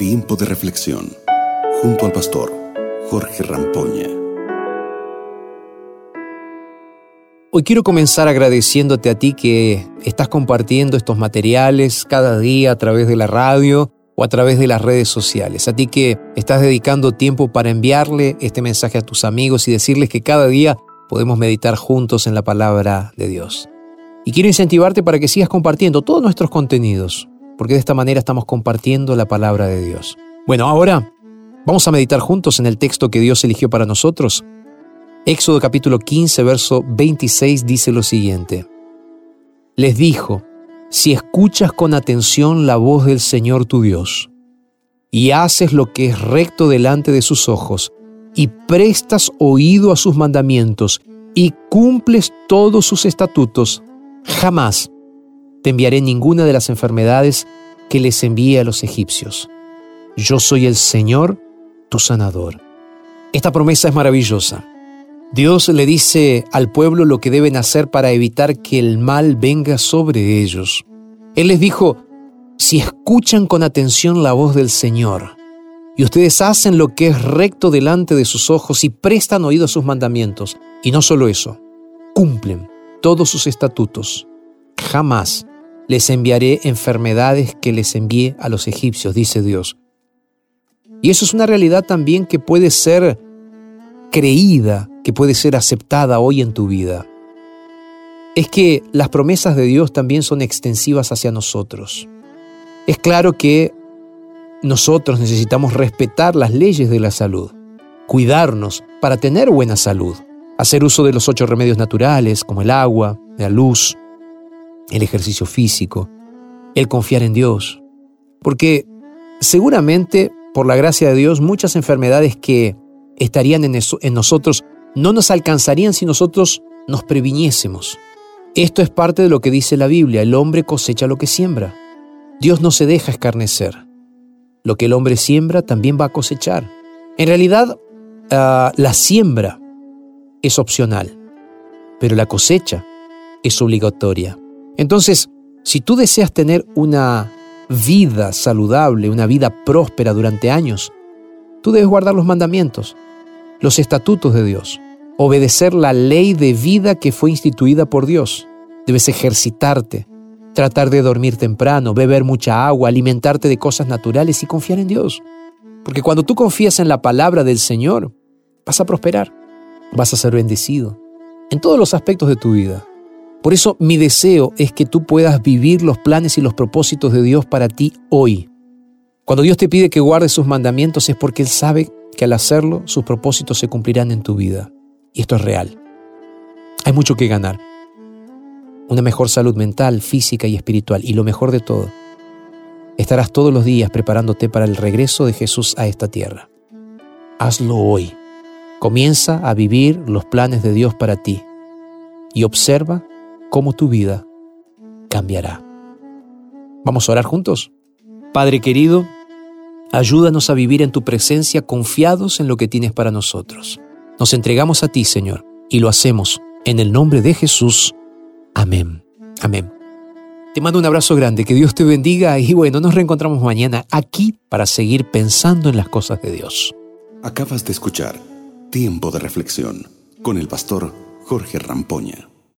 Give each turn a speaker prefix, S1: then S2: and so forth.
S1: Tiempo de reflexión junto al pastor Jorge Rampoña.
S2: Hoy quiero comenzar agradeciéndote a ti que estás compartiendo estos materiales cada día a través de la radio o a través de las redes sociales. A ti que estás dedicando tiempo para enviarle este mensaje a tus amigos y decirles que cada día podemos meditar juntos en la palabra de Dios. Y quiero incentivarte para que sigas compartiendo todos nuestros contenidos, porque de esta manera estamos compartiendo la palabra de Dios. Bueno, ahora vamos a meditar juntos en el texto que Dios eligió para nosotros. Éxodo capítulo 15, verso 26 dice lo siguiente. Les dijo, si escuchas con atención la voz del Señor tu Dios, y haces lo que es recto delante de sus ojos, y prestas oído a sus mandamientos, y cumples todos sus estatutos, jamás te enviaré ninguna de las enfermedades que les envié a los egipcios. Yo soy el Señor, tu sanador. Esta promesa es maravillosa. Dios le dice al pueblo lo que deben hacer para evitar que el mal venga sobre ellos. Él les dijo, si escuchan con atención la voz del Señor, y ustedes hacen lo que es recto delante de sus ojos y prestan oído a sus mandamientos, y no solo eso, cumplen todos sus estatutos, jamás les enviaré enfermedades que les envié a los egipcios, dice Dios. Y eso es una realidad también que puede ser creída, que puede ser aceptada hoy en tu vida. Es que las promesas de Dios también son extensivas hacia nosotros. Es claro que nosotros necesitamos respetar las leyes de la salud, cuidarnos para tener buena salud, hacer uso de los ocho remedios naturales como el agua, la luz, el ejercicio físico, el confiar en Dios. Porque seguramente, por la gracia de Dios, muchas enfermedades que estarían en, nosotros no nos alcanzarían si nosotros nos previniésemos. Esto es parte de lo que dice la Biblia, el hombre cosecha lo que siembra. Dios no se deja escarnecer. Lo que el hombre siembra también va a cosechar. En realidad, ah, la siembra es opcional, pero la cosecha es obligatoria. Entonces, si tú deseas tener una vida saludable, una vida próspera durante años, tú debes guardar los mandamientos, los estatutos de Dios, obedecer la ley de vida que fue instituida por Dios. Debes ejercitarte, tratar de dormir temprano, beber mucha agua, alimentarte de cosas naturales y confiar en Dios. Porque cuando tú confías en la palabra del Señor, vas a prosperar, vas a ser bendecido en todos los aspectos de tu vida. Por eso mi deseo es que tú puedas vivir los planes y los propósitos de Dios para ti hoy. Cuando Dios te pide que guardes sus mandamientos es porque Él sabe que al hacerlo sus propósitos se cumplirán en tu vida. Y esto es real. Hay mucho que ganar. Una mejor salud mental, física y espiritual. Y lo mejor de todo, estarás todos los días preparándote para el regreso de Jesús a esta tierra. Hazlo hoy. Comienza a vivir los planes de Dios para ti y observa cómo tu vida cambiará. Vamos a orar juntos. Padre querido, ayúdanos a vivir en tu presencia confiados en lo que tienes para nosotros. Nos entregamos a ti, Señor, y lo hacemos en el nombre de Jesús. Amén. Amén. Te mando un abrazo grande, que Dios te bendiga y bueno, nos reencontramos mañana aquí para seguir pensando en las cosas de Dios.
S1: Acabas de escuchar Tiempo de Reflexión con el pastor Jorge Rampoña.